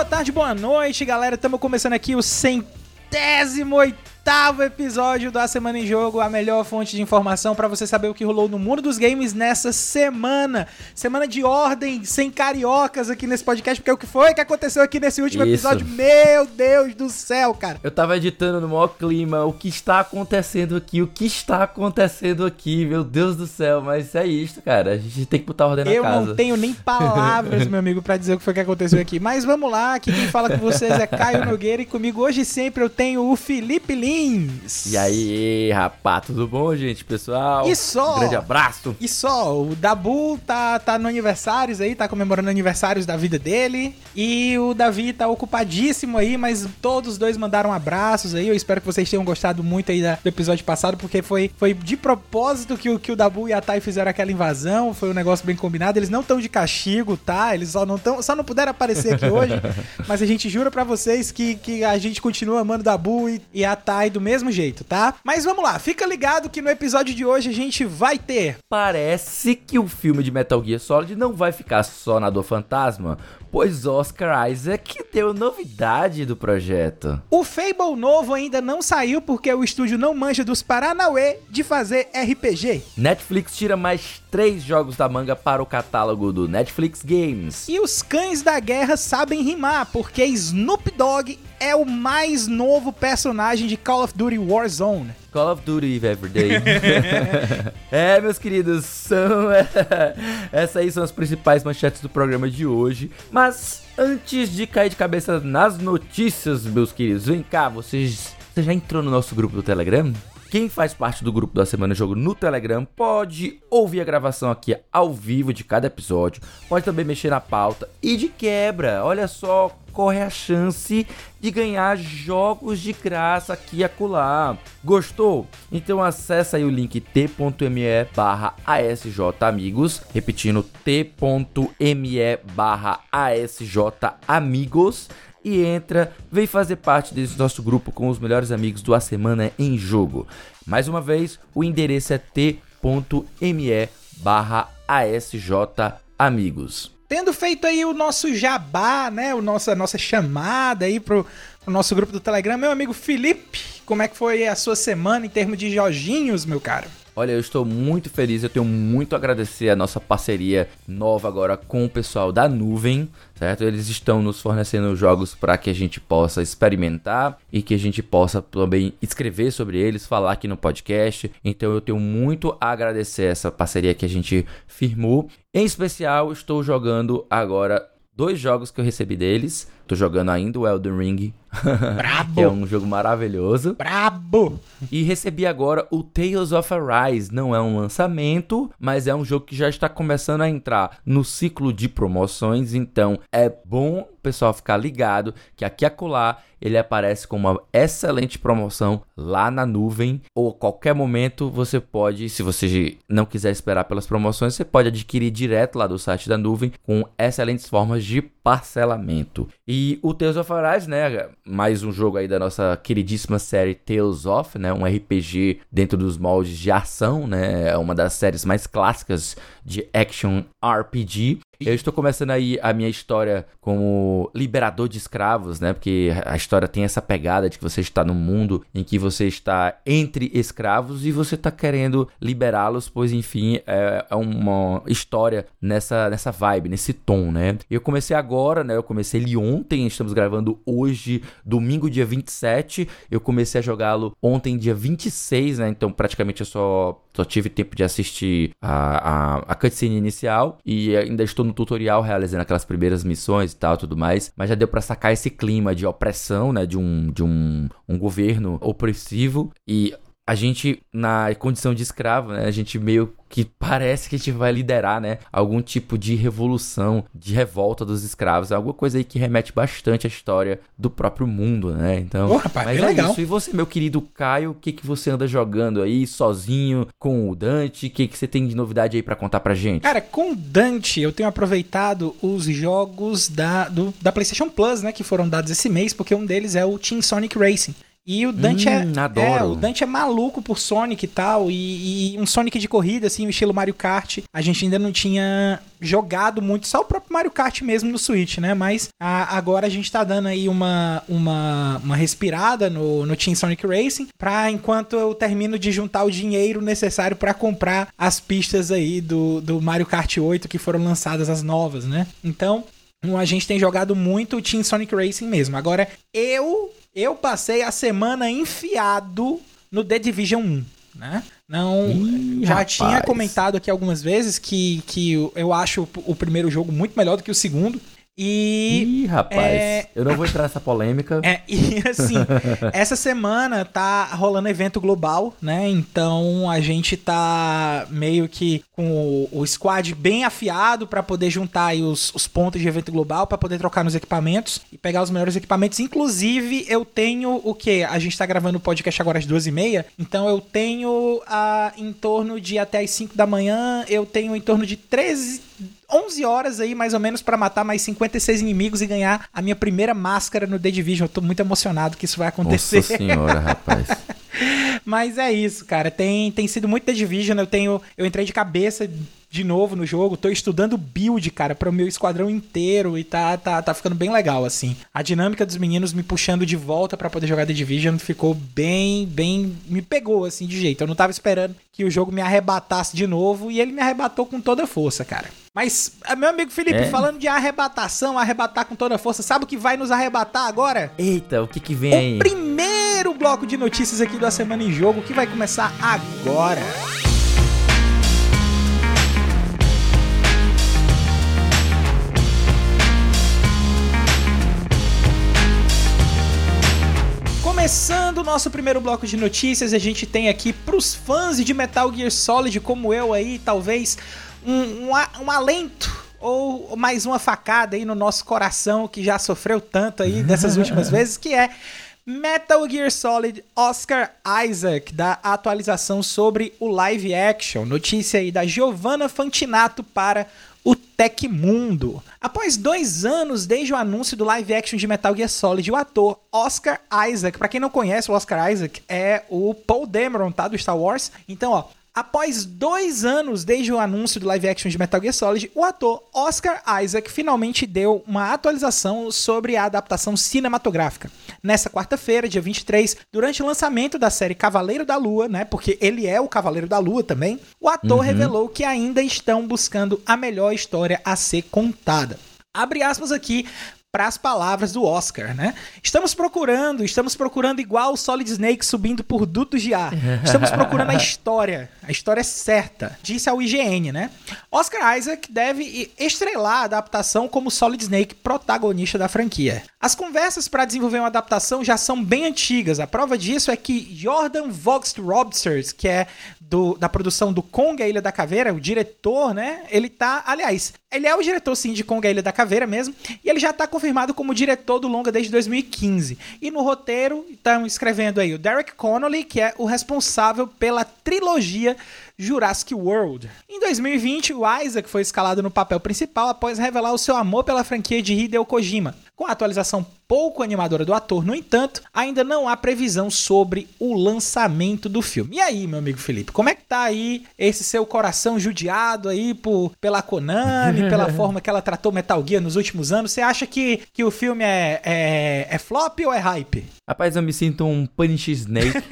boa tarde, boa noite, galera. Estamos começando aqui o centésimo oitavo oitavo episódio da Semana em Jogo, a melhor fonte de informação para você saber o que rolou no mundo dos games nessa semana. Semana de ordem, sem cariocas aqui nesse podcast, porque o que foi que aconteceu aqui nesse último Isso. episódio? Meu Deus do céu, cara. Eu tava editando no maior clima, o que está acontecendo aqui, o que está acontecendo aqui, meu Deus do céu, mas é isso, cara, a gente tem que botar ordem na Eu casa. não tenho nem palavras, meu amigo, para dizer o que foi que aconteceu aqui. Mas vamos lá, aqui quem fala com vocês é Caio Nogueira e comigo hoje sempre eu tenho o Felipe Lins. E aí, rapaz, tudo bom, gente, pessoal? E só. Um grande abraço. E só, o Dabu tá, tá no aniversários aí, tá comemorando aniversários da vida dele. E o Davi tá ocupadíssimo aí, mas todos os dois mandaram abraços aí. Eu espero que vocês tenham gostado muito aí da- do episódio passado, porque foi, foi de propósito que o, que o Dabu e a Thay fizeram aquela invasão. Foi um negócio bem combinado. Eles não estão de castigo, tá? Eles só não, tão, só não puderam aparecer aqui hoje. mas a gente jura pra vocês que, que a gente continua amando o Dabu e, e a Thay do mesmo jeito, tá? Mas vamos lá, fica ligado que no episódio de hoje a gente vai ter Parece que o filme de Metal Gear Solid não vai ficar só na dor fantasma, pois Oscar Isaac deu novidade do projeto. O Fable novo ainda não saiu porque o estúdio não manja dos Paranauê de fazer RPG. Netflix tira mais três jogos da manga para o catálogo do Netflix Games. E os cães da guerra sabem rimar, porque Snoop Dogg é o mais novo personagem de Call of Duty Warzone. Call of Duty Everyday. é, meus queridos, são. Essas aí são as principais manchetes do programa de hoje. Mas antes de cair de cabeça nas notícias, meus queridos, vem cá, vocês. Você já entrou no nosso grupo do Telegram? Quem faz parte do grupo da Semana Jogo no Telegram pode ouvir a gravação aqui ao vivo de cada episódio, pode também mexer na pauta e de quebra, olha só, corre a chance de ganhar jogos de graça aqui e acolá. Gostou? Então acessa aí o link t.me barra asjamigos, repetindo t.me barra asjamigos e entra, vem fazer parte desse nosso grupo com os melhores amigos do A Semana em Jogo. Mais uma vez, o endereço é t.me barra asjamigos. Tendo feito aí o nosso jabá, né? O nosso, a nossa chamada aí pro, pro nosso grupo do Telegram, meu amigo Felipe, como é que foi a sua semana em termos de joginhos, meu cara? Olha, eu estou muito feliz, eu tenho muito a agradecer a nossa parceria nova agora com o pessoal da Nuvem, certo? Eles estão nos fornecendo jogos para que a gente possa experimentar e que a gente possa também escrever sobre eles, falar aqui no podcast. Então eu tenho muito a agradecer essa parceria que a gente firmou. Em especial, estou jogando agora dois jogos que eu recebi deles. Tô jogando ainda o Elden Ring, Brabo! que é um jogo maravilhoso. Brabo! E recebi agora o Tales of Arise. Não é um lançamento, mas é um jogo que já está começando a entrar no ciclo de promoções. Então é bom o pessoal ficar ligado que aqui acolá ele aparece com uma excelente promoção lá na nuvem. Ou a qualquer momento você pode, se você não quiser esperar pelas promoções, você pode adquirir direto lá do site da nuvem com excelentes formas de parcelamento. E o Tales of Arise, né? Mais um jogo aí da nossa queridíssima série Tales of, né? Um RPG dentro dos moldes de ação, né? É uma das séries mais clássicas de action RPG. Eu estou começando aí a minha história como liberador de escravos, né? Porque a história tem essa pegada de que você está num mundo em que você está entre escravos e você está querendo liberá-los, pois enfim, é é uma história nessa, nessa vibe, nesse tom, né? Eu comecei agora, né? Eu comecei ele ontem, estamos gravando hoje, domingo, dia 27. Eu comecei a jogá-lo ontem, dia 26, né? Então praticamente eu só, só tive tempo de assistir a, a, a cutscene inicial e ainda estou no tutorial realizando aquelas primeiras missões e tal, tudo mais, mas já deu pra sacar esse clima de opressão, né, de um de um, um governo opressivo e a gente, na condição de escravo, né, a gente meio que parece que a gente vai liderar, né, algum tipo de revolução, de revolta dos escravos, é alguma coisa aí que remete bastante à história do próprio mundo, né, então... Ô, rapaz, mas é legal. isso, e você, meu querido Caio, o que que você anda jogando aí, sozinho, com o Dante, o que que você tem de novidade aí pra contar pra gente? Cara, com Dante eu tenho aproveitado os jogos da, do, da PlayStation Plus, né, que foram dados esse mês, porque um deles é o Team Sonic Racing. E o Dante é, Hum, é, adoro. o Dante é maluco por Sonic e tal, e, e um Sonic de corrida, assim, o estilo Mario Kart. A gente ainda não tinha jogado muito, só o próprio Mario Kart mesmo no Switch, né? Mas a- agora a gente tá dando aí uma, uma, uma respirada no, no Team Sonic Racing, pra enquanto eu termino de juntar o dinheiro necessário pra comprar as pistas aí do, do Mario Kart 8 que foram lançadas as novas, né? Então, a gente tem jogado muito o Team Sonic Racing mesmo. Agora, eu eu passei a semana enfiado no The Division 1, né? Não, Ih, já rapaz. tinha comentado aqui algumas vezes que, que eu- eu acho o primeiro jogo muito melhor do que o segundo. E Ih, rapaz, é- eu não vou entrar nessa polêmica. é, e assim, essa semana tá rolando evento global, né? Então a gente tá meio que com o, o squad bem afiado pra poder juntar aí os, os pontos de evento global pra poder trocar nos equipamentos e pegar os melhores equipamentos. Inclusive, eu tenho o que? A gente tá gravando o podcast agora às duas e meia, então eu tenho ah, em torno de até as 5 da manhã, eu tenho em torno de 13. 11 horas aí, mais ou menos, pra matar mais 56 inimigos e ganhar a minha primeira máscara no The Division. Eu tô muito emocionado que isso vai acontecer. Nossa senhora, rapaz. Mas é isso, cara. Tem, tem sido muito The Division. Eu tenho. Eu entrei de cabeça de novo no jogo. Tô estudando build, cara, para o meu esquadrão inteiro. E tá, tá, tá ficando bem legal, assim. A dinâmica dos meninos me puxando de volta pra poder jogar The Division ficou bem, bem. Me pegou, assim, de jeito. Eu não tava esperando que o jogo me arrebatasse de novo. E ele me arrebatou com toda a força, cara. Mas, ah, meu amigo Felipe, É? falando de arrebatação, arrebatar com toda a força, sabe o que vai nos arrebatar agora? Eita, o que que vem O aí? primeiro bloco de notícias aqui da Semana em Jogo que vai começar agora. Começando o nosso primeiro bloco de notícias, a gente tem aqui pros fãs de Metal Gear Solid como eu aí, talvez um, um, um alento ou mais uma facada aí no nosso coração que já sofreu tanto aí dessas últimas vezes, que é Metal Gear Solid Oscar Isaac, da atualização sobre o live action. Notícia aí da Giovanna Fantinato para o Tecmundo. Após dois anos desde o anúncio do live action de Metal Gear Solid, o ator Oscar Isaac, pra quem não conhece, o Oscar Isaac é o Paul Dameron, tá? Do Star Wars. Então, ó, Após dois anos desde o anúncio do live action de Metal Gear Solid, o ator Oscar Isaac finalmente deu uma atualização sobre a adaptação cinematográfica. Nessa quarta-feira, dia 23, durante o lançamento da série Cavaleiro da Lua, né? Porque ele é o Cavaleiro da Lua também, o ator revelou que ainda estão buscando a melhor história a ser contada. Abre aspas aqui para as palavras do Oscar, né? Estamos procurando, estamos procurando igual o Solid Snake subindo por dutos de ar. Estamos procurando a história, a história certa, disse ao IGN, né? Oscar Isaac deve estrelar a adaptação como Solid Snake, protagonista da franquia. As conversas para desenvolver uma adaptação já são bem antigas. A prova disso é que Jordan Vogt Robsters, que é do- da produção do Kong, a Ilha da Caveira, o diretor, né? Ele tá, aliás, ele é o diretor sim de Kong, a Ilha da Caveira mesmo, e ele já tá confirmado como diretor do longa desde 2015. E no roteiro estão escrevendo aí o Derek Connolly, que é o responsável pela trilogia Jurassic World. Em 2020, o Isaac foi escalado no papel principal após revelar o seu amor pela franquia de Hideo Kojima. Com a atualização pouco animadora do ator, no entanto, ainda não há previsão sobre o lançamento do filme. E aí, meu amigo Felipe, como é que tá aí esse seu coração judiado aí por, pela Konami, pela forma que ela tratou Metal Gear nos últimos anos? Você acha que, que o filme é, é, é flop ou é hype? Rapaz, eu me sinto um Punish Snake.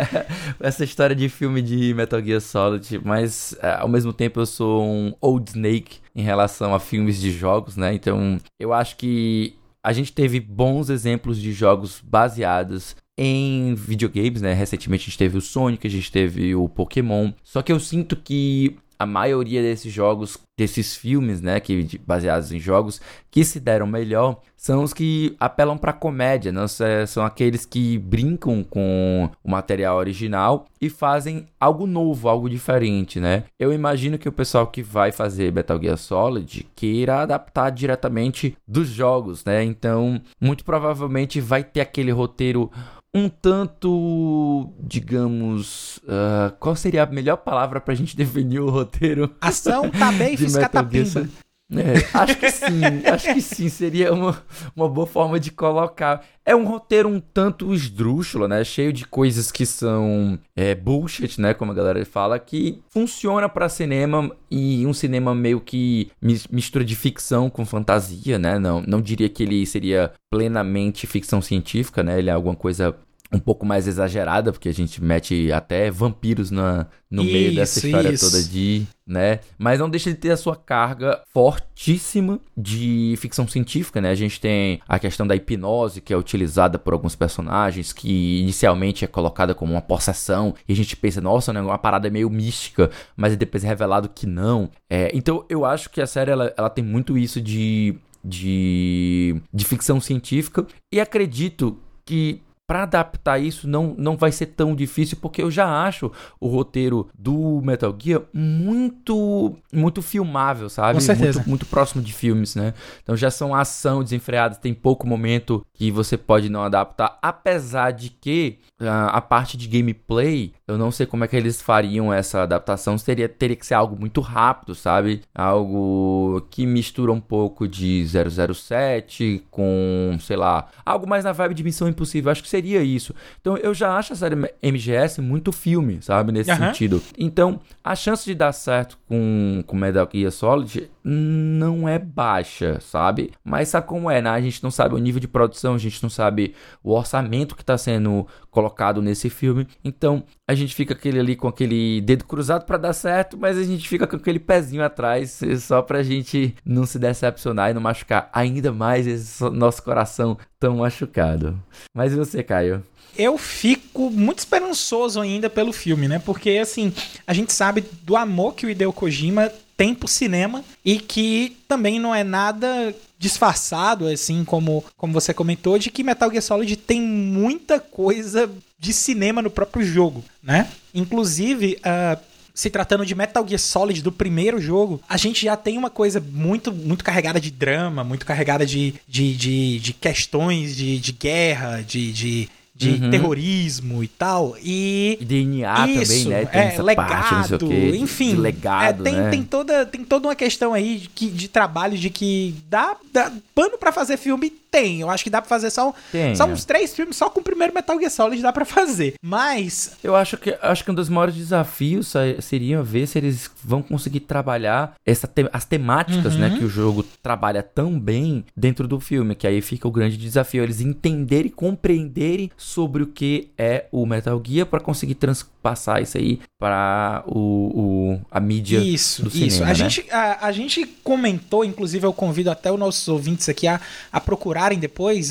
Essa história de filme de Metal Gear Solid, mas eh, ao mesmo tempo eu sou um Old Snake em relação a filmes de jogos, né? Então eu acho que a gente teve bons exemplos de jogos baseados em videogames, né? Recentemente a gente teve o Sonic, a gente teve o Pokémon. Só que eu sinto que a maioria desses jogos, desses filmes, né, que baseados em jogos que se deram melhor, são os que apelam pra comédia, não São- são aqueles que brincam com o material original e fazem algo novo, algo diferente, né? Eu imagino que o pessoal que vai fazer Metal Gear Solid queira adaptar diretamente dos jogos, né? Então, muito provavelmente vai ter aquele roteiro um tanto, digamos, ah, qual seria a melhor palavra pra gente definir o roteiro? Ação, e de Metal Gear fiscatapimba. É, acho que sim, acho que sim, seria uma, uma boa forma de colocar. É um roteiro um tanto esdrúxulo, né? Cheio de coisas que são é, bullshit, né? Como a galera fala, que funciona para cinema e um cinema meio que mistura de ficção com fantasia, né? Não, não diria que ele seria plenamente ficção científica, né? Ele é alguma coisa um pouco mais exagerada, porque a gente mete até vampiros na, no isso, meio dessa história isso. toda de, né? Mas não deixa de ter a sua carga fortíssima de ficção científica, né? A gente tem a questão da hipnose, que é utilizada por alguns personagens, que inicialmente é colocada como uma possessão, e a gente pensa, nossa, né, uma parada meio mística, mas depois é revelado que não. É, então eu acho que a série, ela, ela tem muito isso de, de, de ficção científica, e acredito que para adaptar isso não, não vai ser tão difícil, porque eu já acho o roteiro do Metal Gear muito muito filmável, sabe? Com certeza. Muito, muito próximo de filmes, né? Então já são ação desenfreada, tem pouco momento que você pode não adaptar, apesar de que a, a parte de gameplay, eu não sei como é que eles fariam essa adaptação, seria teria que ser algo muito rápido, sabe? Algo que mistura um pouco de 007 com, sei lá, algo mais na vibe de Missão Impossível. Acho que seria seria isso. Então eu já acho a série MGS muito filme, sabe? Nesse uhum. sentido. Então a chance de dar certo com, com Metal Gear Solid não é baixa, sabe? Mas sabe como é, né? A gente não sabe o nível de produção, a gente não sabe o orçamento que está sendo colocado nesse filme. Então a gente fica aquele ali com aquele dedo cruzado para dar certo, mas a gente fica com aquele pezinho atrás só pra gente não se decepcionar e não machucar ainda mais esse nosso coração tão machucado. Mas e você, Caio? eu fico muito esperançoso ainda pelo filme, né? Porque, assim, a gente sabe do amor que o Hideo Kojima tem pro cinema e que também não é nada disfarçado, assim como, como você comentou, de que Metal Gear Solid tem muita coisa de cinema no próprio jogo, né? Inclusive, uh, se tratando de Metal Gear Solid do primeiro jogo, a gente já tem uma coisa muito muito carregada de drama, muito carregada de, de, de, de questões de, de guerra, de, de de uhum. terrorismo e tal. E. e DNA isso, também, né? Tem é, legado, parte, quê, enfim. legado, é, tem, né? tem, toda, tem toda uma questão aí de, que, de trabalho de que dá, dá pano para fazer filme tem. Eu acho que dá pra fazer só, só é. uns três filmes, só com o primeiro Metal Gear Solid dá pra fazer. Mas. Eu acho que, acho que um dos maiores desafios seria ver se eles vão conseguir trabalhar essa te as temáticas, né, uhum. né, que o jogo trabalha tão bem dentro do filme. Que aí fica o grande desafio. Eles entenderem e compreenderem sobre o que é o Metal Gear para conseguir transpassar isso aí para o, o, a mídia isso, do cinema. Isso, a, né? gente, a, a gente comentou, inclusive eu convido até os nossos ouvintes aqui a, a procurar procurarem depois,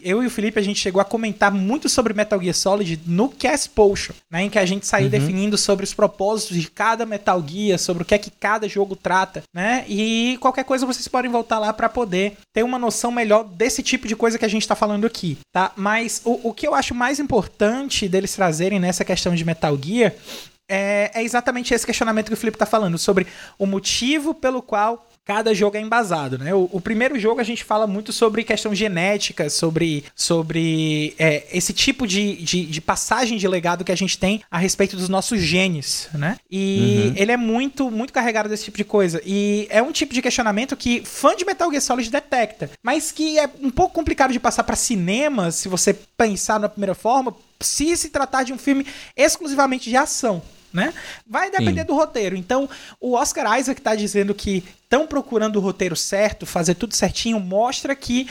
eu e o Felipe a gente chegou a comentar muito sobre Metal Gear Solid no Cast Potion, né, em que a gente saiu uhum. definindo sobre os propósitos de cada Metal Gear, sobre o que é que cada jogo trata, né? E qualquer coisa vocês podem voltar lá para poder ter uma noção melhor desse tipo de coisa que a gente tá falando aqui, tá? Mas o, o que eu acho mais importante deles trazerem nessa questão de Metal Gear é, é, exatamente esse questionamento que o Felipe tá falando, sobre o motivo pelo qual cada jogo é embasado, né? O, o, primeiro jogo a gente fala muito sobre questão genética, sobre, sobre é, esse tipo de, de, de, passagem de legado que a gente tem a respeito dos nossos genes, né? E uhum. ele é muito, muito carregado desse tipo de coisa. E é um tipo de questionamento que fã de Metal Gear Solid detecta, mas que é um pouco complicado de passar para cinema, se você pensar na primeira forma, se se tratar de um filme exclusivamente de ação né? Vai depender Sim. do roteiro. Então, o Oscar Isaac tá dizendo que estão procurando o roteiro certo, fazer tudo certinho, mostra que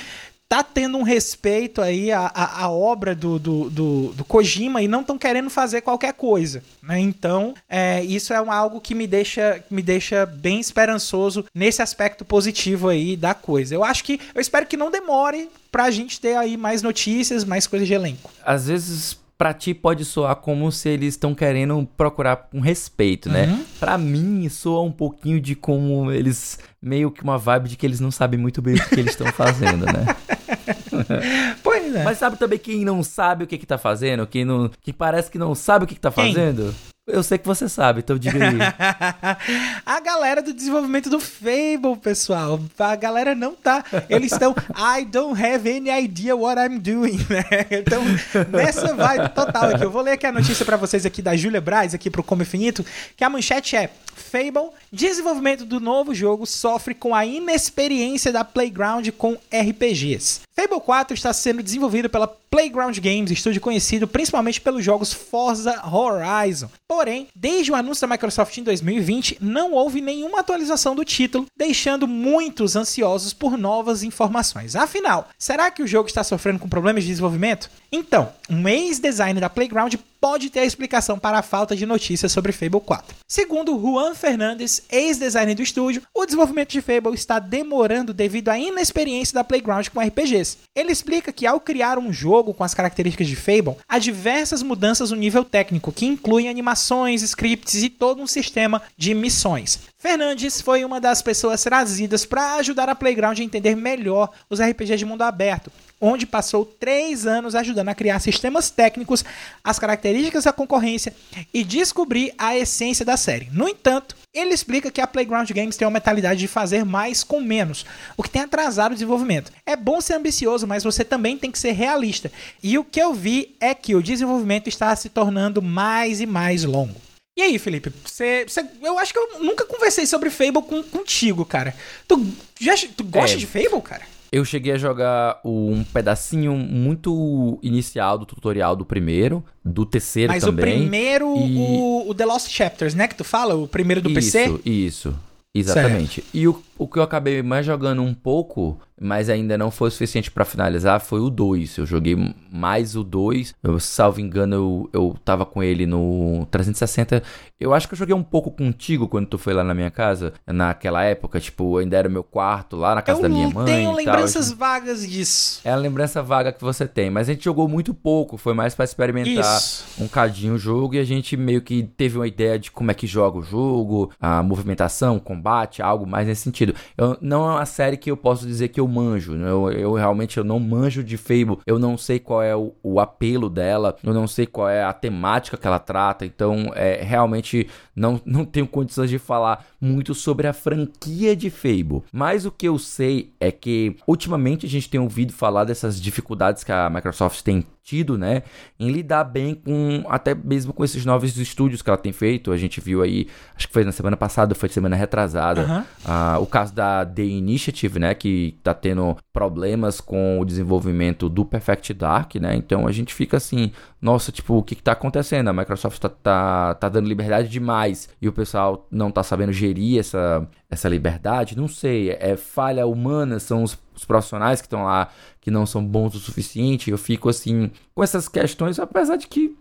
tá tendo um respeito aí à, à, à obra do, do, do, do, Kojima e não estão querendo fazer qualquer coisa, né? Então, é, isso é um, algo que me deixa, me deixa bem esperançoso nesse aspecto positivo aí da coisa. Eu acho que, eu espero que não demore pra gente ter aí mais notícias, mais coisas de elenco. Às vezes para ti pode soar como se eles estão querendo procurar um respeito, né? Uhum. Para mim soa um pouquinho de como eles meio que uma vibe de que eles não sabem muito bem o que eles estão fazendo, né? pois é. Mas sabe também quem não sabe o que que tá fazendo, quem não, que parece que não sabe o que que tá fazendo? Eu sei que você sabe, então diga aí. a galera do desenvolvimento do Fable, pessoal. A galera não tá. Eles estão. I don't have any idea what I'm doing, né? Então, nessa vibe total aqui. Eu vou ler aqui a notícia para vocês aqui da Julia Braz, aqui pro Como Infinito, que a manchete é Fable, desenvolvimento do novo jogo sofre com a inexperiência da Playground com RPGs. Fable 4 está sendo desenvolvido pela Playground Games, estúdio conhecido principalmente pelos jogos Forza Horizon. Porém, desde o anúncio da Microsoft em 2020, não houve nenhuma atualização do título, deixando muitos ansiosos por novas informações. Afinal, será que o jogo está sofrendo com problemas de desenvolvimento? Então, um ex-designer da Playground pode ter a explicação para a falta de notícias sobre Fable 4. Segundo Juan Fernandes, ex-designer do estúdio, o desenvolvimento de Fable está demorando devido à inexperiência da Playground com RPGs. Ele explica que ao criar um jogo com as características de Fable, há diversas mudanças no nível técnico, que incluem animações, scripts e todo um sistema de missões. Fernandes foi uma das pessoas trazidas para ajudar a Playground a entender melhor os RPGs de mundo aberto, onde passou três anos ajudando a criar sistemas técnicos, as características da concorrência e descobrir a essência da série. No entanto, ele explica que a Playground Games tem uma mentalidade de fazer mais com menos, o que tem atrasado o desenvolvimento. É bom ser ambicioso, mas você também tem que ser realista. E o que eu vi é que o desenvolvimento está se tornando mais e mais longo. E aí, Felipe? Você, você, eu acho que eu nunca conversei sobre Fable com, contigo, cara. Tu, já, tu gosta é. de Fable, cara? Eu cheguei a jogar um pedacinho muito inicial do tutorial do primeiro, do terceiro Mas também. Mas o primeiro, e... o, o, The Lost Chapters, né? Que tu fala? O primeiro do isso, PC? Isso, isso. Exatamente. Certo. E o, o que eu acabei mais jogando um pouco, mas ainda não foi o suficiente para finalizar, foi o 2. Eu joguei mais o 2. Eu, salvo engano, eu, eu tava com ele no 360. Eu acho que eu joguei um pouco contigo quando tu foi lá na minha casa, naquela época. Tipo, ainda era meu quarto lá na casa eu da minha mãe. Eu tenho lembranças tal. vagas disso. É a lembrança vaga que você tem. Mas a gente jogou muito pouco. Foi mais para experimentar Isso. um cadinho o jogo. E a gente meio que teve uma ideia de como é que joga o jogo, a movimentação, combate, algo mais nesse sentido. Eu, não é uma série que eu posso dizer que eu manjo. Né? Eu, eu realmente eu não manjo de Fable. Eu não sei qual é o, o apelo dela. Eu não sei qual é a temática que ela trata. Então, é realmente realmente não, não tenho condições de falar muito sobre a franquia de Fable. Mas o que eu sei é que ultimamente a gente tem ouvido falar dessas dificuldades que a Microsoft tem tido, né, em lidar bem com até mesmo com esses novos estúdios que ela tem feito. A gente viu aí, acho que foi na semana passada, foi semana retrasada, uhum. uh, o caso da The Initiative, né, que tá tendo problemas com o desenvolvimento do Perfect Dark, né? Então a gente fica assim, nossa, tipo, o que, que tá acontecendo? A Microsoft tá, tá, tá dando liberdade demais e o pessoal não tá sabendo gerir essa, essa liberdade? Não sei, é falha humana, são os, os profissionais que estão lá que não são bons o suficiente. Eu fico assim com essas questões, apesar de que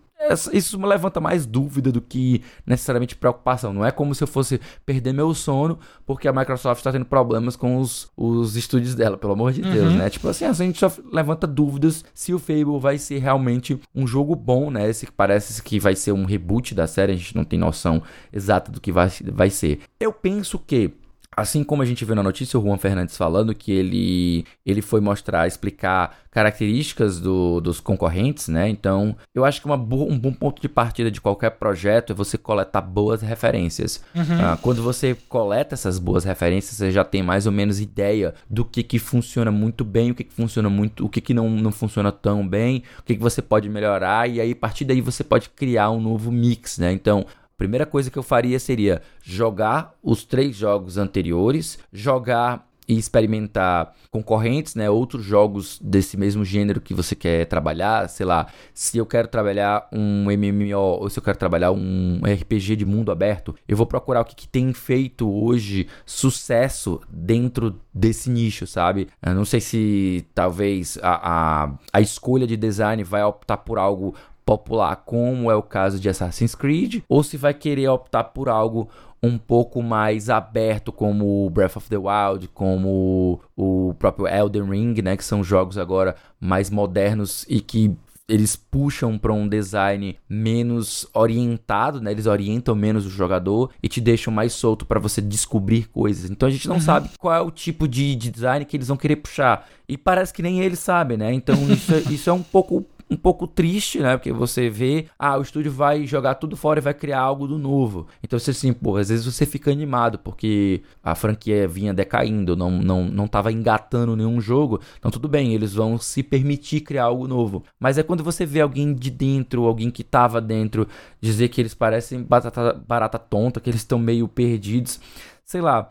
isso me levanta mais dúvida do que necessariamente preocupação. Não é como se eu fosse perder meu sono porque a Microsoft está tendo problemas com os, os estúdios dela, pelo amor de uhum. Deus, né? Tipo assim, a gente só levanta dúvidas se o Fable vai ser realmente um jogo bom, né? Esse que parece que vai ser um reboot da série, a gente não tem noção exata do que vai, vai ser. Eu penso que Assim como a gente viu na notícia o Juan Fernandes falando que ele, ele foi mostrar, explicar características do, dos concorrentes, né? Então, eu acho que uma um bom ponto de partida de qualquer projeto é você coletar boas referências. Uhum. Ah, quando você coleta essas boas referências, você já tem mais ou menos ideia do que, que funciona muito bem, o que, que funciona muito, o que, que não, não funciona tão bem, o que, que você pode melhorar, e aí a partir daí você pode criar um novo mix, né? Então, Primeira coisa que eu faria seria jogar os três jogos anteriores, jogar e experimentar concorrentes, né, outros jogos desse mesmo gênero que você quer trabalhar, sei lá, se eu quero trabalhar um MMO ou se eu quero trabalhar um RPG de mundo aberto, eu vou procurar o que, que tem feito hoje sucesso dentro desse nicho, sabe? Eu não sei se talvez a, a, a escolha de design vai optar por algo popular, como é o caso de Assassin's Creed, ou se vai querer optar por algo um pouco mais aberto, como Breath of the Wild, como o próprio Elden Ring, né, que são jogos agora mais modernos e que eles puxam para um design menos orientado, né? Eles orientam menos o jogador e te deixam mais solto para você descobrir coisas. Então a gente não uhum. sabe qual é o tipo de, de, design que eles vão querer puxar. E parece que nem eles sabem, né? Então isso, é, isso é um pouco um pouco triste, né? Porque você vê, ah, o estúdio vai jogar tudo fora e vai criar algo do novo. Então você assim, pô, às vezes você fica animado porque a franquia vinha decaindo, não, não, não tava engatando nenhum jogo. Então tudo bem, eles vão se permitir criar algo novo. Mas é quando você vê alguém de dentro, alguém que tava dentro, dizer que eles parecem barata, barata tonta, que eles estão meio perdidos. Sei lá.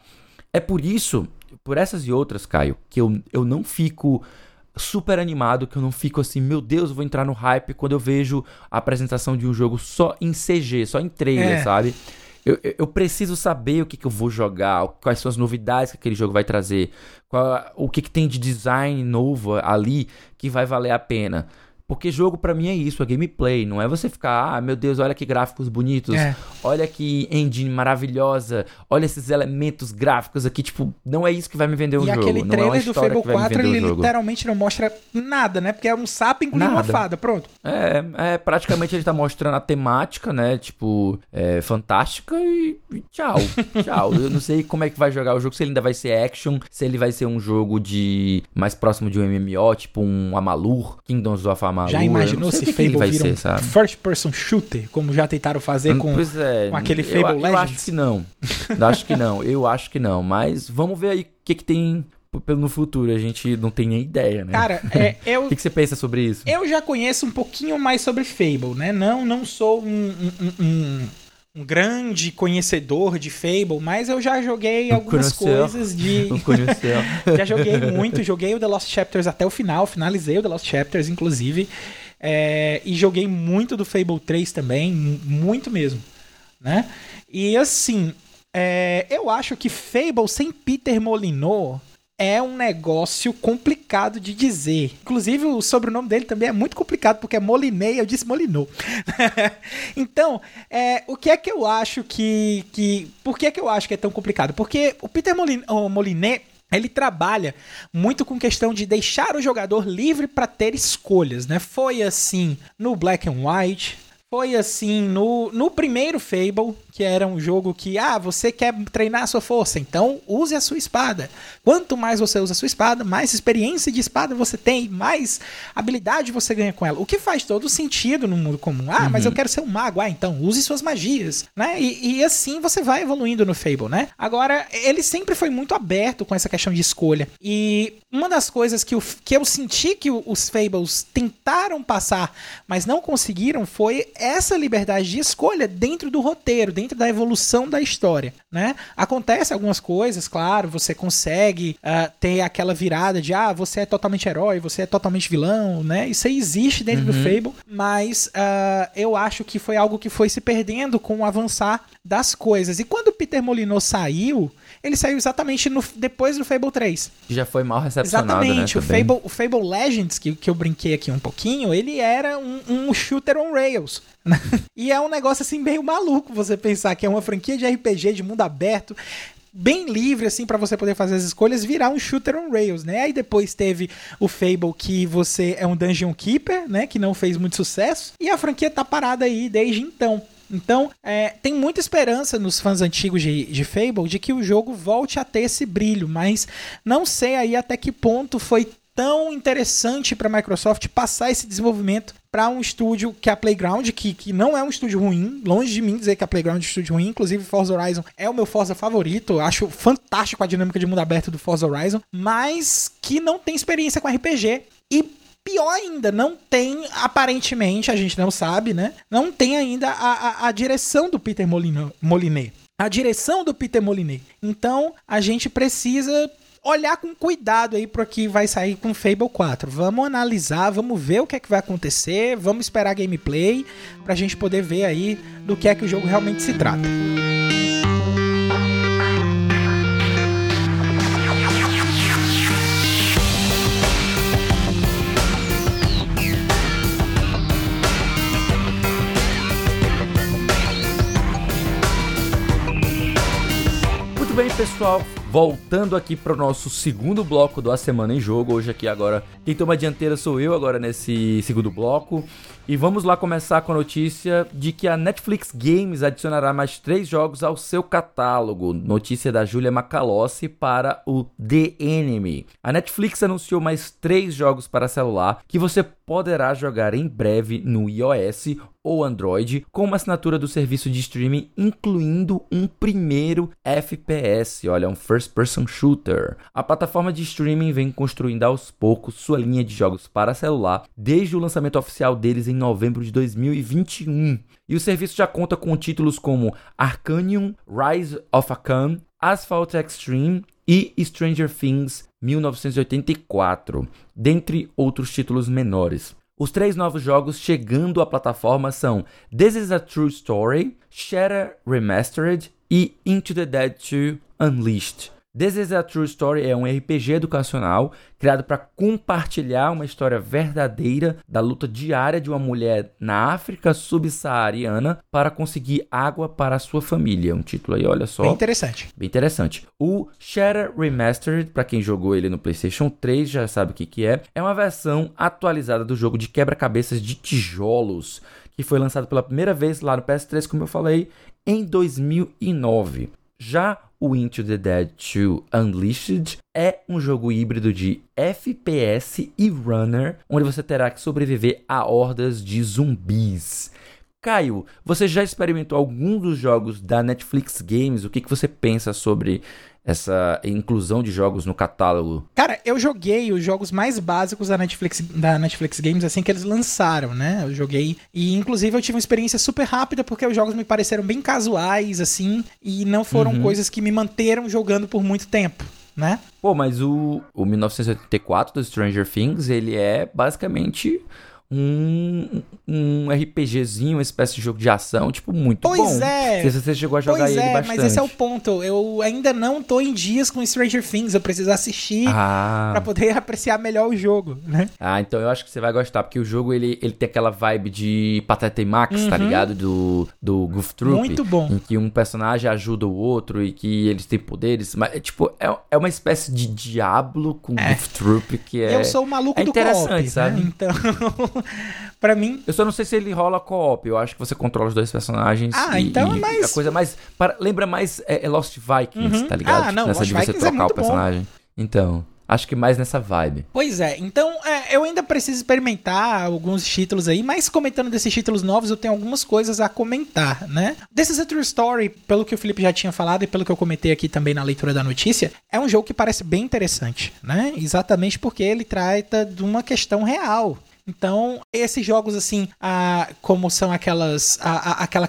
É por isso, por essas e outras, Caio, que eu, eu não fico super animado, que eu não fico assim, meu Deus, vou entrar no hype quando eu vejo a apresentação de um jogo só em CG, só em trailer, é. sabe? Eu, eu, preciso saber o que, que eu vou jogar, quais são as novidades que aquele jogo vai trazer, qual, o que, que tem de design novo ali que vai valer a pena. Porque jogo para mim é isso, é gameplay, não é você ficar, ah, meu Deus, olha que gráficos bonitos, é. olha que engine maravilhosa, olha esses elementos gráficos aqui, tipo, não é isso que vai me vender um e jogo. E aquele trailer é do Fable 4, ele literalmente não mostra nada, né? Porque é um sapo engolindo uma fada, pronto. É, é, praticamente ele tá mostrando a temática, né? Tipo, é, fantástica e, e tchau, tchau. Eu não sei como é que vai jogar o jogo, se ele ainda vai ser action, se ele vai ser um jogo de mais próximo de um MMO, tipo um Amalur, Kingdoms of Amalur Já imaginou se Fable vai vira ser, um first person shooter, como já tentaram fazer hum, com, é, com aquele Fable eu, Legends? Eu acho que não. acho que não. Eu acho que não. Mas vamos ver aí o que, que tem no futuro. A gente não tem nem ideia, né? Cara, é, eu... o que, que, você pensa sobre isso? Eu já conheço um pouquinho mais sobre Fable, né? Não, não sou um, um, um um grande conhecedor de Fable, mas eu já joguei algumas coisas de. já joguei muito, joguei o The Lost Chapters até o final, finalizei o The Lost Chapters, inclusive. É, e joguei muito do Fable 3 também, muito mesmo. Né? E assim, é, eu acho que Fable sem Peter Molyneux é um negócio complicado de dizer. Inclusive, o sobrenome dele também é muito complicado, porque é Molinei, eu disse Molinou. então, é, o que é que eu acho que, que. Por que é que eu acho que é tão complicado? Porque o Peter Molin, Moliné. Ele trabalha muito com questão de deixar o jogador livre para ter escolhas, né? Foi assim no Black and White, foi assim no, no primeiro Fable, que era um jogo que, ah, você quer treinar a sua força, então use a sua espada. Quanto mais você usa a sua espada, mais experiência de espada você tem, mais habilidade você ganha com ela. O que faz todo sentido no mundo comum. Ah, uhum. mas eu quero ser um mago. Ah, então use suas magias, né? E, e, assim você vai evoluindo no Fable, né? Agora, ele sempre foi muito aberto com essa questão de escolha. E uma das coisas que, eu, que eu senti que os Fables tentaram passar, mas não conseguiram, foi essa liberdade de escolha dentro do roteiro, dentro dentro da evolução da história, né? Acontece algumas coisas, claro, você consegue uh, ter aquela virada de ah, você é totalmente herói, você é totalmente vilão, né? Isso aí existe dentro uhum. do Fable, mas uh, eu acho que foi algo que foi se perdendo com o avançar das coisas. E quando Peter Molyneux saiu, ele saiu exatamente no, depois do Fable 3. Já foi mal recepcionado, né, Exatamente. Né, o, Fable, o Fable Legends, que, que eu brinquei aqui um pouquinho, ele era um, um shooter on rails. e é um negócio assim meio maluco você pensar que é uma franquia de RPG de mundo aberto bem livre assim para você poder fazer as escolhas, virar um shooter on rails, né? Aí depois teve o Fable que você é um dungeon keeper, né, que não fez muito sucesso, e a franquia tá parada aí desde então. Então, é, tem muita esperança nos fãs antigos de, de Fable de que o jogo volte a ter esse brilho, mas não sei aí até que ponto foi tão interessante para a Microsoft passar esse desenvolvimento para um estúdio que é a Playground, que, que não é um estúdio ruim, longe de mim dizer que a Playground é um estúdio ruim, inclusive Forza Horizon é o meu Forza favorito, acho fantástico a dinâmica de mundo aberto do Forza Horizon, mas que não tem experiência com RPG e pior ainda, não tem, aparentemente, a gente não sabe, né? Não tem ainda a, a, a direção do Peter Moliné. A direção do Peter Moliné. Então, a gente precisa olhar com cuidado aí para que vai sair com Fable 4. Vamos analisar, vamos ver o que é que vai acontecer, vamos esperar gameplay para a gente poder ver aí do que é que o jogo realmente se trata. Pessoal voltando aqui para o nosso segundo bloco da Semana em Jogo. Hoje aqui agora, quem toma a dianteira sou eu agora nesse segundo bloco. E vamos lá começar com a notícia de que a Netflix Games adicionará mais três jogos ao seu catálogo. Notícia da Julia Macalossi para o The Enemy. A Netflix anunciou mais três jogos para celular que você poderá jogar em breve no iOS ou Android com uma assinatura do serviço de streaming, incluindo um primeiro FPS, olha, um first person shooter. A plataforma de streaming vem construindo aos poucos sua linha de jogos para celular desde o lançamento oficial deles em novembro de 2021. E o serviço já conta com títulos como Arcanium, Rise of a Khan, Asphalt Extreme e Stranger Things 1984, dentre outros títulos menores. Os três novos jogos chegando à plataforma são This is a True Story, Shatter Remastered e Into the Dead 2 Unleashed. This is a True Story é um RPG educacional criado para compartilhar uma história verdadeira da luta diária de uma mulher na África subsaariana para conseguir água para a sua família. Um título aí, olha só. Bem interessante. Bem interessante. O Shatter Remastered, para quem jogou ele no PlayStation 3 já sabe o que, que é, é uma versão atualizada do jogo de quebra-cabeças de tijolos que foi lançado pela primeira vez lá no PS3, como eu falei, em 2009. Já o Into the Dead 2 Unleashed é um jogo híbrido de FPS e runner, onde você terá que sobreviver a hordas de zumbis. Caio, você já experimentou algum dos jogos da Netflix Games? O que, que você pensa sobre essa inclusão de jogos no catálogo? Cara, eu joguei os jogos mais básicos da Netflix, da Netflix Games assim que eles lançaram, né? Eu joguei e inclusive eu tive uma experiência super rápida porque os jogos me pareceram bem casuais assim e não foram uhum. coisas que me manteram jogando por muito tempo. Né? Pô, mas o, o 1984 do Stranger Things, ele é basicamente um, um RPGzinho, uma espécie de jogo de ação, tipo, muito pois bom. Pois é. Se você chegou a jogar pois ele é, bastante. mas esse é o ponto. Eu ainda não tô em dias com Stranger Things. Eu preciso assistir ah. para poder apreciar melhor o jogo, né? Ah, então eu acho que você vai gostar, porque o jogo, ele, ele tem aquela vibe de Pateta e Max, tá uhum. tá ligado? Do, do Goof Troop. Muito bom. Em que um personagem ajuda o outro e que eles têm poderes. Mas, é, tipo, é, é uma espécie de Diablo com é. Goof Troop que é... Eu sou o maluco é do interessante, co-op, sabe? Né? Então... para mim. Eu só não sei se ele rola co-op. Eu acho que você controla os dois personagens. Ah, e, então é mais. A coisa mais. Para, lembra mais é, é Lost Vikings, uhum. tá ligado? Ah, não, Nessa Lost de você Vikings é trocar é o personagem. Bom. Então. Acho que mais nessa vibe. Pois é, então é, eu ainda preciso experimentar alguns títulos aí, mas comentando desses títulos novos, eu tenho algumas coisas a comentar, né? This is a True Story, pelo que o Felipe já tinha falado e pelo que eu comentei aqui também na leitura da notícia, é um jogo que parece bem interessante, né? Exatamente porque ele trata de uma questão real, então, esses jogos, assim, ah, como são aquelas. A, a, aquela.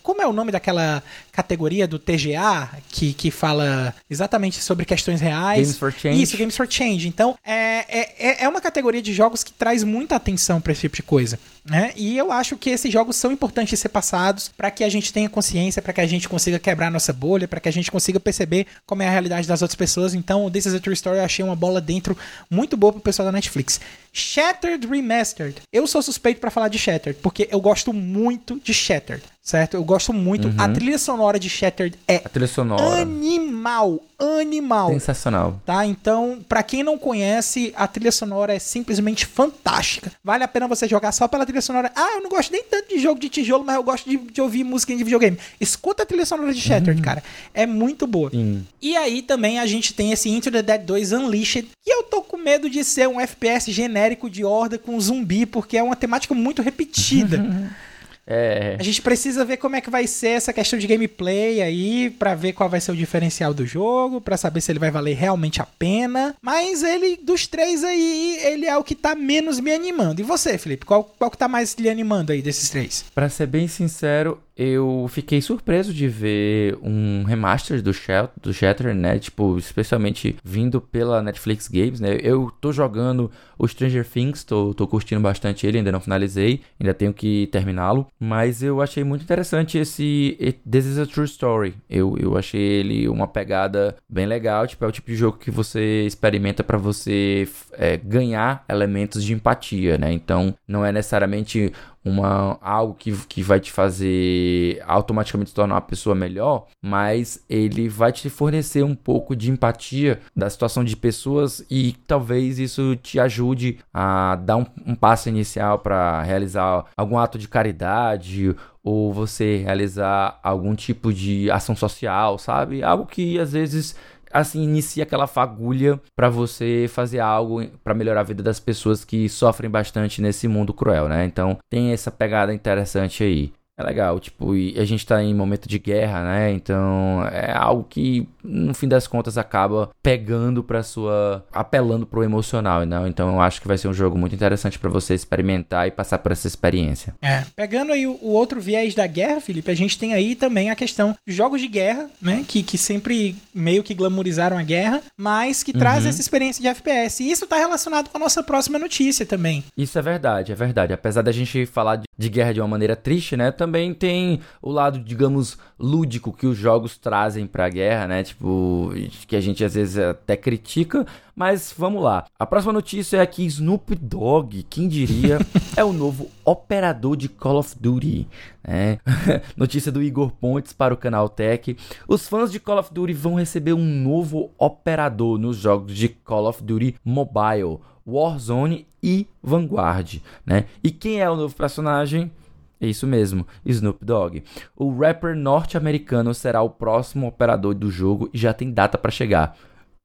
Como é o nome daquela categoria do TGA, que, que fala exatamente sobre questões reais? Games for Change. Isso, Games for Change. Então, é, é, é, é uma categoria de jogos que traz muita atenção para esse tipo de coisa. Né? E eu acho que esses jogos são importantes de ser passados para que a gente tenha consciência, para que a gente consiga quebrar nossa bolha, para que a gente consiga perceber como é a realidade das outras pessoas. Então, o This is a True Story eu achei uma bola dentro muito boa pro pessoal da Netflix. Shattered Remastered. Eu sou suspeito para falar de Shattered, porque eu gosto muito de Shattered certo? Eu gosto muito. Uhum. A trilha sonora de Shattered é a trilha sonora. animal, animal. Sensacional. Tá? Então, para quem não conhece, a trilha sonora é simplesmente fantástica. Vale a pena você jogar só pela trilha sonora. Ah, eu não gosto nem tanto de jogo de tijolo, mas eu gosto de, de ouvir música de videogame. Escuta a trilha sonora de Shattered, uhum. cara. É muito boa. Sim. E aí também a gente tem esse Into the Dead 2 Unleashed, que eu tô com medo de ser um FPS genérico de horda com zumbi, porque é uma temática muito repetida. É. A gente precisa ver como é que vai ser essa questão de gameplay aí, para ver qual vai ser o diferencial do jogo, para saber se ele vai valer realmente a pena. Mas ele, dos três aí, ele é o que tá menos me animando. E você, Felipe? Qual, qual que tá mais lhe animando aí desses três? Para ser bem sincero, eu fiquei surpreso de ver um remaster do, Shell, do Shatter, né? Tipo, especialmente vindo pela Netflix Games, né? Eu tô jogando o Stranger Things, tô, tô curtindo bastante ele, ainda não finalizei, ainda tenho que terminá-lo. Mas eu achei muito interessante esse This is a True Story. Eu, eu achei ele uma pegada bem legal, tipo, é o tipo de jogo que você experimenta para você é, ganhar elementos de empatia, né? Então, não é necessariamente uma, algo que, que vai te fazer automaticamente se tornar uma pessoa melhor, mas ele vai te fornecer um pouco de empatia da situação de pessoas e talvez isso te ajude a dar um, um passo inicial para realizar algum ato de caridade ou você realizar algum tipo de ação social, sabe? Algo que às vezes assim inicia aquela fagulha para você fazer algo para melhorar a vida das pessoas que sofrem bastante nesse mundo cruel, né? Então tem essa pegada interessante aí. É legal, tipo, e a gente tá em momento de guerra, né? Então é algo que, no fim das contas, acaba pegando pra sua. apelando pro emocional, não? Então eu acho que vai ser um jogo muito interessante para você experimentar e passar por essa experiência. É. Pegando aí o, o, outro viés da guerra, Felipe, a gente tem aí também a questão de jogos de guerra, né? Que, que sempre meio que glamorizaram a guerra, mas que traz uhum. essa experiência de FPS. E isso tá relacionado com a nossa próxima notícia também. Isso é verdade, é verdade. Apesar da gente falar de, guerra de uma maneira triste, né? também tem o lado, digamos, lúdico que os jogos trazem pra guerra, né? Tipo, que a gente às vezes até critica, mas vamos lá. A próxima notícia é que Snoop Dogg, quem diria, é o novo operador de Call of Duty. Né? notícia do Igor Pontes para o canal Tech. Os fãs de Call of Duty vão receber um novo operador nos jogos de Call of Duty Mobile, Warzone e Vanguard, né? E quem é o novo personagem? É isso mesmo, Snoop Dogg. O rapper norte-americano será o próximo operador do jogo e já tem data para chegar.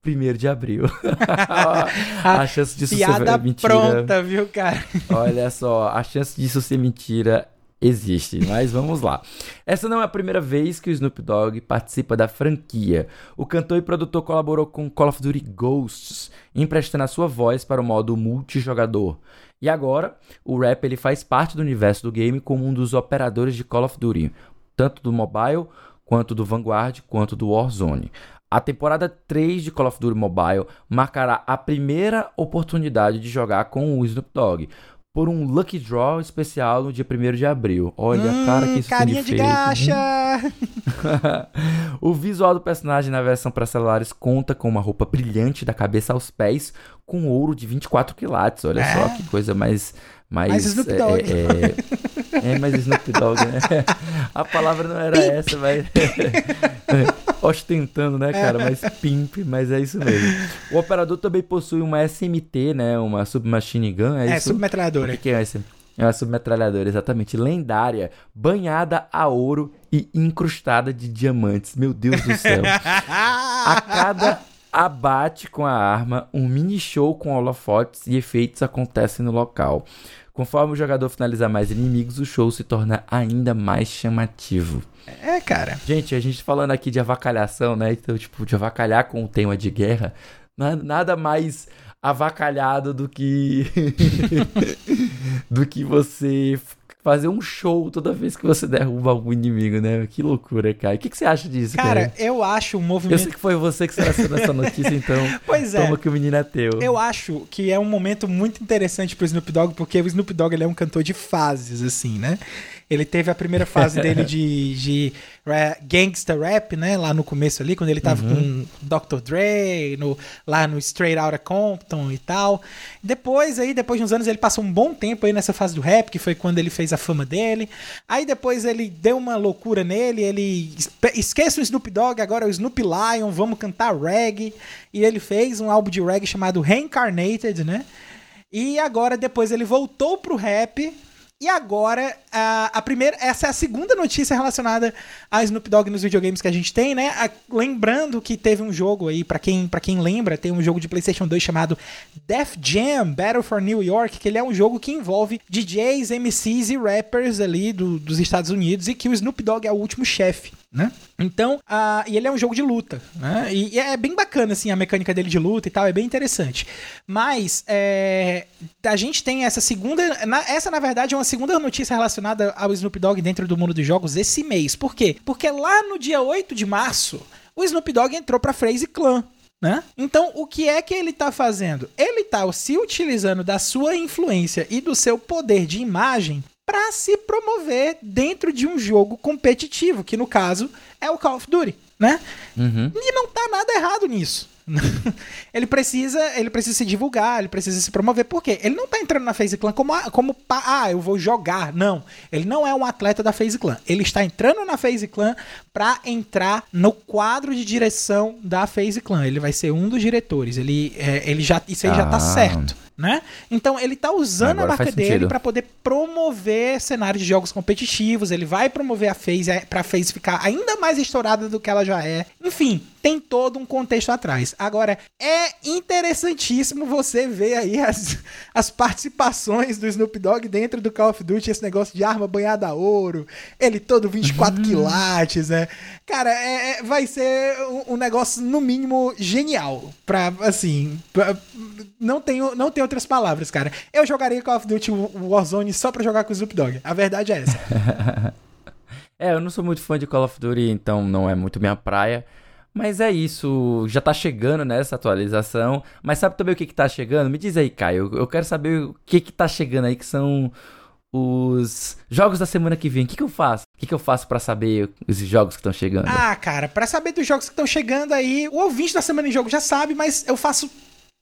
1 de abril. a chance disso ser mentira. pronta, viu, cara? Olha só, a chance disso ser mentira existe, mas vamos lá. Essa não é a primeira vez que o Snoop Dogg participa da franquia. O cantor e produtor colaborou com Call of Duty Ghosts, emprestando a sua voz para o modo multijogador. E agora, o rap ele faz parte do universo do game como um dos operadores de Call of Duty, tanto do mobile, quanto do Vanguard, quanto do Warzone. A temporada 3 de Call of Duty Mobile marcará a primeira oportunidade de jogar com o Snoop Dogg, por um Lucky Draw especial no dia 1 de abril. Olha, hum, cara, que isso carinha de gacha! o visual do personagem na versão para celulares conta com uma roupa brilhante da cabeça aos pés, com ouro de 24 quilates. Olha é. só que coisa mais mais, mais Snoop é, Dogg. É, é, é mais Snoop Dogg, né? A palavra não era Pimp. essa, mas. Ostentando, né, cara? Mas pimp, mas é isso mesmo. O operador também possui uma SMT, né? Uma submachine gun, é, é isso? Submetralhadora. O que é essa? É uma submetralhadora, exatamente. Lendária, banhada a ouro e incrustada de diamantes. Meu Deus do céu. a cada abate com a arma, um mini show com holofotes e efeitos acontecem no local. Conforme o jogador finalizar mais inimigos, o show se torna ainda mais chamativo. É, cara. Gente, a gente falando aqui de avacalhação, né? Então, tipo, de avacalhar com o tema de guerra, nada mais avacalhado do que do que você fazer um show toda vez que você derruba algum inimigo, né? Que loucura, cara. O que, que você acha disso, cara? Cara, eu acho um movimento... Eu sei que foi você que selecionou essa notícia, então pois é. toma que o menino é teu. Eu acho que é um momento muito interessante pro Snoop Dogg, porque o Snoop Dogg ele é um cantor de fases, assim, né? Ele teve a primeira fase dele de, de gangsta rap, né? Lá no começo ali, quando ele tava uhum. com Dr. Dre, no, lá no Straight Outta Compton e tal. Depois aí, depois de uns anos, ele passou um bom tempo aí nessa fase do rap, que foi quando ele fez a fama dele. Aí depois ele deu uma loucura nele, ele esquece o Snoop Dogg, agora é o Snoop Lion, vamos cantar reggae. E ele fez um álbum de reggae chamado Reincarnated, né? E agora depois ele voltou pro rap e agora, a, a, primeira, essa é a segunda notícia relacionada a Snoop Dogg nos videogames que a gente tem, né? A, lembrando que teve um jogo aí, para quem, pra quem lembra, tem um jogo de PlayStation 2 chamado Def Jam Battle for New York, que ele é um jogo que envolve DJs, MCs e rappers ali do, dos Estados Unidos e que o Snoop Dogg é o último chefe né? Então, uh, e ele é um jogo de luta, né? E, e, é bem bacana, assim, a mecânica dele de luta e tal, é bem interessante. Mas, é, a gente tem essa segunda... Na, essa, na verdade, é uma segunda notícia relacionada ao Snoop Dogg dentro do mundo dos jogos esse mês. Por quê? Porque lá no dia 8 de março, o Snoop Dogg entrou pra Phase Clan. Né? Então, o que é que ele está fazendo? Ele está se utilizando da sua influência e do seu poder de imagem para se promover dentro de um jogo competitivo, que no caso é o Call of Duty, né? Uhum. E não tá nada errado nisso. ele precisa, ele precisa se divulgar, ele precisa se promover. Por quê? Ele não tá entrando na FaZe Clan como, como ah, eu vou jogar. Não. Ele não é um atleta da FaZe Clan. Ele está entrando na FaZe Clan para entrar no quadro de direção da FaZe Clan. Ele vai ser um dos diretores. Ele, é, ele já, isso aí ah. já tá ah. certo né? Então ele tá usando Agora a marca dele para poder promover cenários de jogos competitivos, ele vai promover a FaZe é, para a FaZe ficar ainda mais estourada do que ela já é. Enfim, tem todo um contexto atrás. Agora, é interessantíssimo você ver aí as, as participações do Snoop Dogg dentro do Call of Duty, esse negócio de arma banhada a ouro, ele todo 24 uhum. quilates, né? Cara, é, é, vai ser um, um, negócio, no mínimo, genial. Pra, assim, pra, não, tenho, não tenho outras palavras, cara. Eu jogaria Call of Duty Warzone só pra jogar com o Snoop Dogg. A verdade é essa. é, eu não sou muito fã de Call of Duty, então não é muito minha praia. Mas é isso, já tá chegando nessa atualização. Mas sabe também o que que tá chegando? Me diz aí, Caio. Eu quero saber o que que tá chegando aí, que são os jogos da semana que vem. O que, que eu faço? O que, que eu faço para saber os jogos que estão chegando? Ah, cara, para saber dos jogos que estão chegando aí, o ouvinte da semana em jogo já sabe, mas eu faço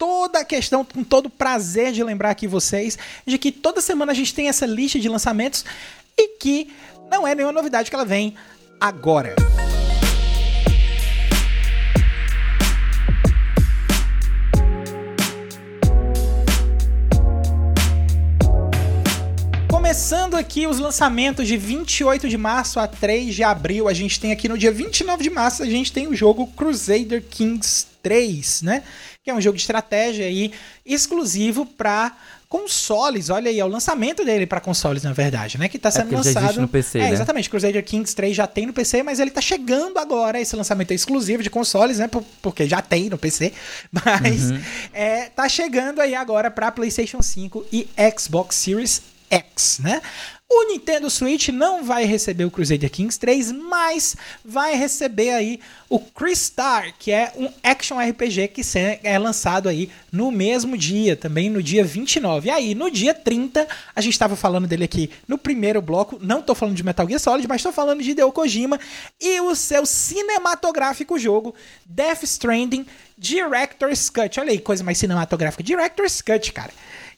toda a questão, com todo o prazer de lembrar aqui vocês, de que toda semana a gente tem essa lista de lançamentos e que não é nenhuma novidade que ela vem agora. Começando aqui os lançamentos de 28 de março a 3 de abril, a gente tem aqui no dia 29 de março, a gente tem o jogo Crusader Kings 3, né? Que é um jogo de estratégia aí exclusivo para consoles. Olha aí, é o lançamento dele para consoles, na verdade, né? Que tá é sendo é lançado no PC, É, né? exatamente. Crusader Kings 3 já tem no PC, mas ele tá chegando agora. Esse lançamento é exclusivo de consoles, né? Porque já tem no PC. Mas uhum. é, tá chegando aí agora para PlayStation 5 e Xbox Series X, né? O Nintendo Switch não vai receber o Crusader Kings 3, mas vai receber aí o Crystar, que é um action RPG que é lançado aí no mesmo dia, também no dia 29. E aí, no dia 30, a gente estava falando dele aqui no primeiro bloco, não estou falando de Metal Gear Solid, mas estou falando de Hideo Kojima e o seu cinematográfico jogo Death Stranding Director's Cut. Olha aí, coisa mais cinematográfica, Director's Cut, cara.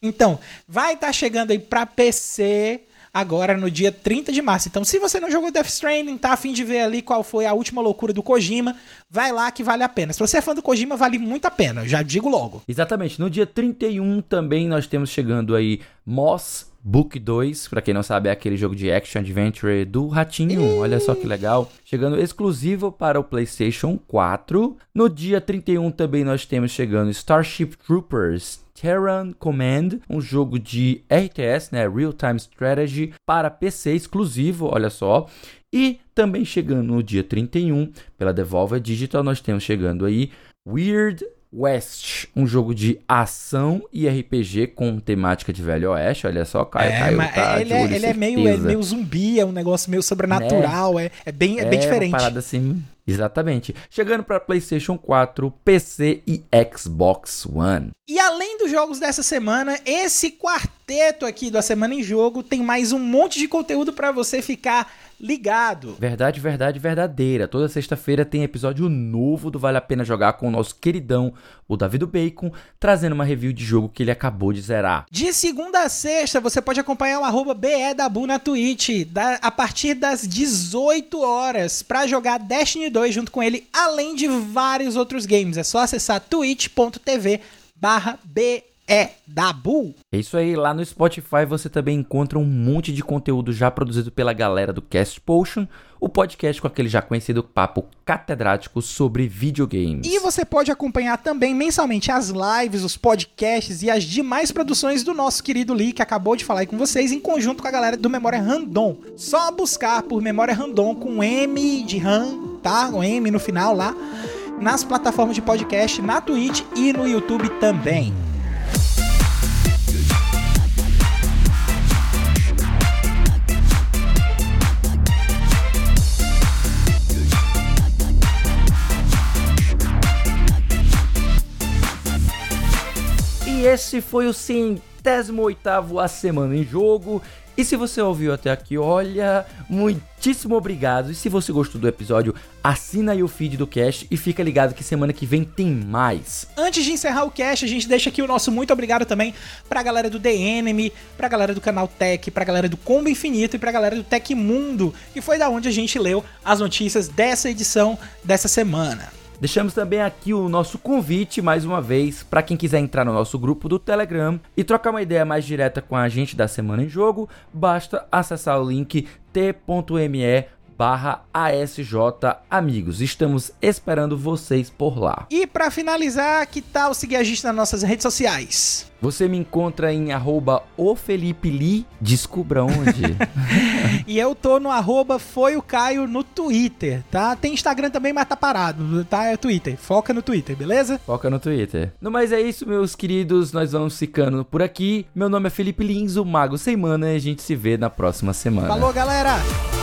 Então, vai estar tá chegando aí para PC agora no dia 30 de março. Então, se você não jogou Death Stranding, tá afim de ver ali qual foi a última loucura do Kojima, vai lá que vale a pena. Se você é fã do Kojima, vale muito a pena, já digo logo. Exatamente. No dia 31 também nós temos chegando aí Moss Book 2, para quem não sabe, é aquele jogo de action adventure do Ratinho. Olha só que legal. Chegando exclusivo para o PlayStation 4. No dia 31 também nós temos chegando Starship Troopers Terran Command, um jogo de RTS, né, Real Time Strategy para PC exclusivo, olha só. E também chegando no dia 31, pela Devolver Digital, nós temos chegando aí Weird West, um jogo de ação e RPG com temática de Velho Oeste. Olha só, Caio, é, Caio tá ele, é, ele é, meio, é meio zumbi, é um negócio meio sobrenatural, né? é, é, bem, é, bem diferente. Uma parada assim, exatamente. Chegando para PlayStation 4, PC e Xbox One. E além dos jogos dessa semana, esse quarteto aqui da Semana em Jogo tem mais um monte de conteúdo para você ficar ligado. Verdade, verdade, verdadeira. Toda sexta-feira tem episódio novo do Vale a Pena Jogar com o nosso queridão, o David Bacon, trazendo uma review de jogo que ele acabou de zerar. De segunda a sexta, você pode acompanhar o arroba BEDabu na Twitch, da, a partir das 18 horas, para jogar Destiny 2 junto com ele, além de vários outros games. É só acessar twitch.tv barra é da Bull. É isso aí, lá no Spotify você também encontra um monte de conteúdo já produzido pela galera do Cast Potion, o podcast com aquele já conhecido papo catedrático sobre videogames. E você pode acompanhar também mensalmente as lives, os podcasts e as demais produções do nosso querido Lee, que acabou de falar aí com vocês, em conjunto com a galera do Memória Random. Só buscar por Memória Random com M de RAM, tá? Com M no final lá, nas plataformas de podcast, na Twitch e no YouTube também. Esse foi o centésimo oitavo A Semana em Jogo. E se você ouviu até aqui, olha, muitíssimo obrigado. E se você gostou do episódio, assina aí o feed do Cash e fica ligado que semana que vem tem mais. Antes de encerrar o cast, a gente deixa aqui o nosso muito obrigado também pra galera do The Enemy, pra galera do canal Tech, pra galera do Combo Infinito e pra galera do Tech Mundo, que foi da onde a gente leu as notícias dessa edição dessa semana. Deixamos também aqui o nosso convite mais uma vez para quem quiser entrar no nosso grupo do Telegram e trocar uma ideia mais direta com a gente da Semana em Jogo, basta acessar o link t.me barra ASJ Amigos. Estamos esperando vocês por lá. E pra finalizar, que tal seguir a gente nas nossas redes sociais? Você me encontra em arroba o Felipe Lee, descubra onde. E eu tô no arroba foi o Caio no Twitter, tá? Tem Instagram também, mas tá parado, tá? É Twitter. Foca no Twitter, beleza? Foca no Twitter. No mais é isso, meus queridos. Nós vamos ficando por aqui. Meu nome é Felipe Lins, o Mago Sem Mana, e a gente se vê na próxima semana. Falou, galera!